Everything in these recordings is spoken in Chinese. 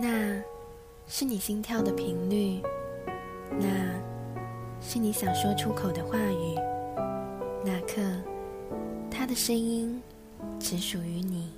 那是你心跳的频率，那是你想说出口的话语。那刻，他的声音只属于你。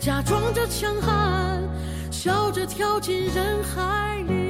假装着强悍，笑着跳进人海里。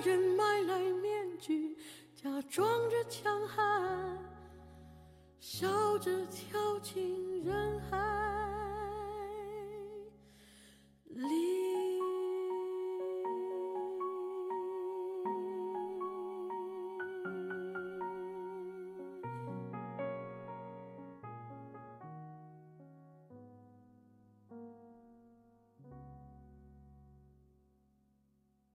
人买来面具，假装着强悍，笑着跳进人海。